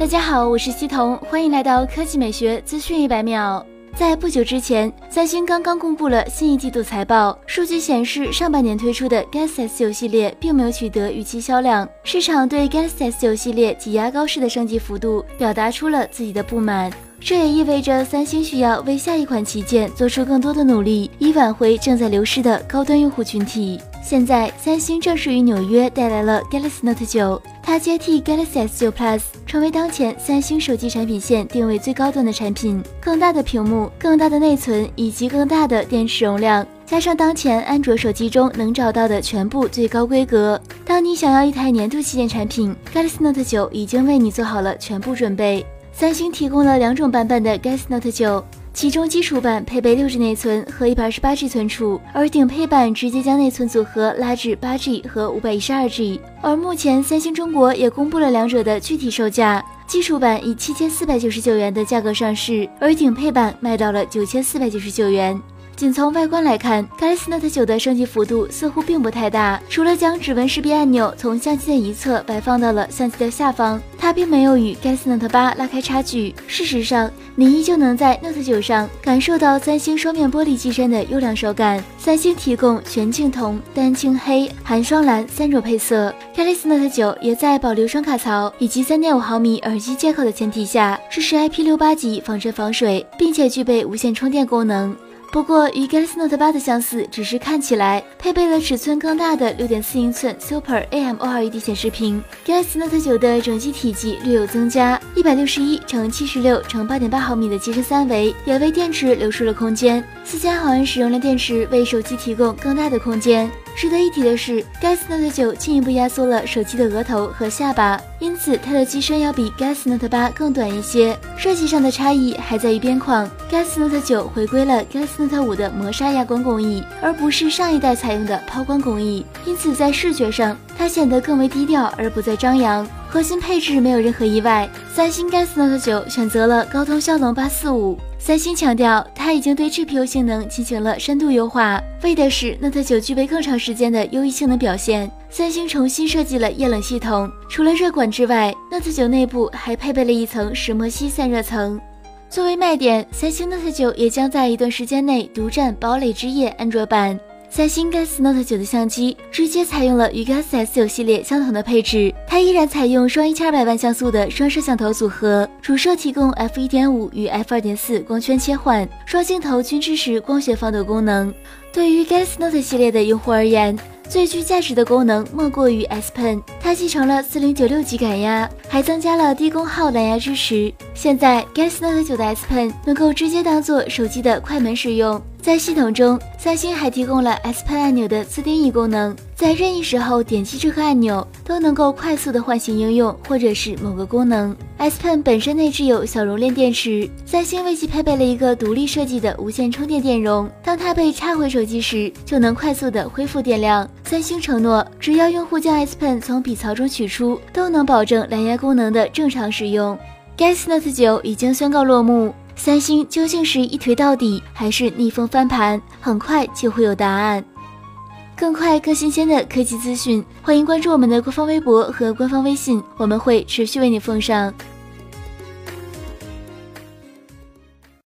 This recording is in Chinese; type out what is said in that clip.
大家好，我是西彤，欢迎来到科技美学资讯一百秒。在不久之前，三星刚刚公布了新一季度财报，数据显示，上半年推出的 Galaxy S9 系列并没有取得预期销量，市场对 Galaxy S9 系列挤牙膏式的升级幅度表达出了自己的不满。这也意味着三星需要为下一款旗舰做出更多的努力，以挽回正在流失的高端用户群体。现在，三星正式于纽约带来了 Galaxy Note 9，它接替 Galaxy S9 Plus，成为当前三星手机产品线定位最高端的产品。更大的屏幕、更大的内存以及更大的电池容量，加上当前安卓手机中能找到的全部最高规格，当你想要一台年度旗舰产品，Galaxy Note 9已经为你做好了全部准备。三星提供了两种版本的 Galaxy Note 9，其中基础版配备六 G 内存和一百二十八 G 存储，而顶配版直接将内存组合拉至八 G 和五百一十二 G。而目前三星中国也公布了两者的具体售价，基础版以七千四百九十九元的价格上市，而顶配版卖到了九千四百九十九元。仅从外观来看，Galaxy Note 9的升级幅度似乎并不太大，除了将指纹识别按钮从相机的一侧摆放到了相机的下方，它并没有与 Galaxy Note 8拉开差距。事实上，你依旧能在 Note 9上感受到三星双面玻璃机身的优良手感。三星提供全镜铜、丹青黑、含双蓝三种配色，Galaxy Note 9也在保留双卡槽以及3.5毫米耳机接口的前提下，支持 IP68 级防尘防水，并且具备无线充电功能。不过，与 Galaxy Note 8的相似，只是看起来配备了尺寸更大的6.4英寸 Super AMOLED 显示屏。Galaxy Note 9的整机体积略有增加，161乘76乘8.8毫米的机身三维也为电池留出了空间。4000毫安使用量电池为手机提供更大的空间。值得一提的是，Galaxy Note 9进一步压缩了手机的额头和下巴，因此它的机身要比 Galaxy Note 8更短一些。设计上的差异还在于边框，Galaxy Note 9回归了 Galaxy Note 5的磨砂哑光工艺，而不是上一代采用的抛光工艺，因此在视觉上它显得更为低调而不再张扬。核心配置没有任何意外，三星 Galaxy Note 9选择了高通骁龙八四五。三星强调，它已经对 GPU 性能进行了深度优化，为的是 Note 9具备更长时间的优异性能表现。三星重新设计了液冷系统，除了热管之外，Note 9内部还配备了一层石墨烯散热层。作为卖点，三星 Note 9也将在一段时间内独占堡垒之夜安卓版。三星 Galaxy Note 9的相机直接采用了与 Galaxy S9 系列相同的配置，它依然采用双一千二百万像素的双摄像头组合，主摄提供 f 一点五与 f 二点四光圈切换，双镜头均支持光学防抖功能。对于 Galaxy Note 系列的用户而言，最具价值的功能莫过于 S Pen，它继承了四零九六级感压，还增加了低功耗蓝牙支持。现在 Galaxy Note 9的 S Pen 能够直接当做手机的快门使用。在系统中，三星还提供了 S Pen 按钮的自定义功能，在任意时候点击这个按钮，都能够快速的唤醒应用或者是某个功能。S Pen 本身内置有小容量电池，三星为其配备了一个独立设计的无线充电电容，当它被插回手机时，就能快速的恢复电量。三星承诺，只要用户将 S Pen 从笔槽中取出，都能保证蓝牙功能的正常使用。Galaxy Note 9已经宣告落幕。三星究竟是一锤到底，还是逆风翻盘？很快就会有答案。更快、更新鲜的科技资讯，欢迎关注我们的官方微博和官方微信，我们会持续为你奉上。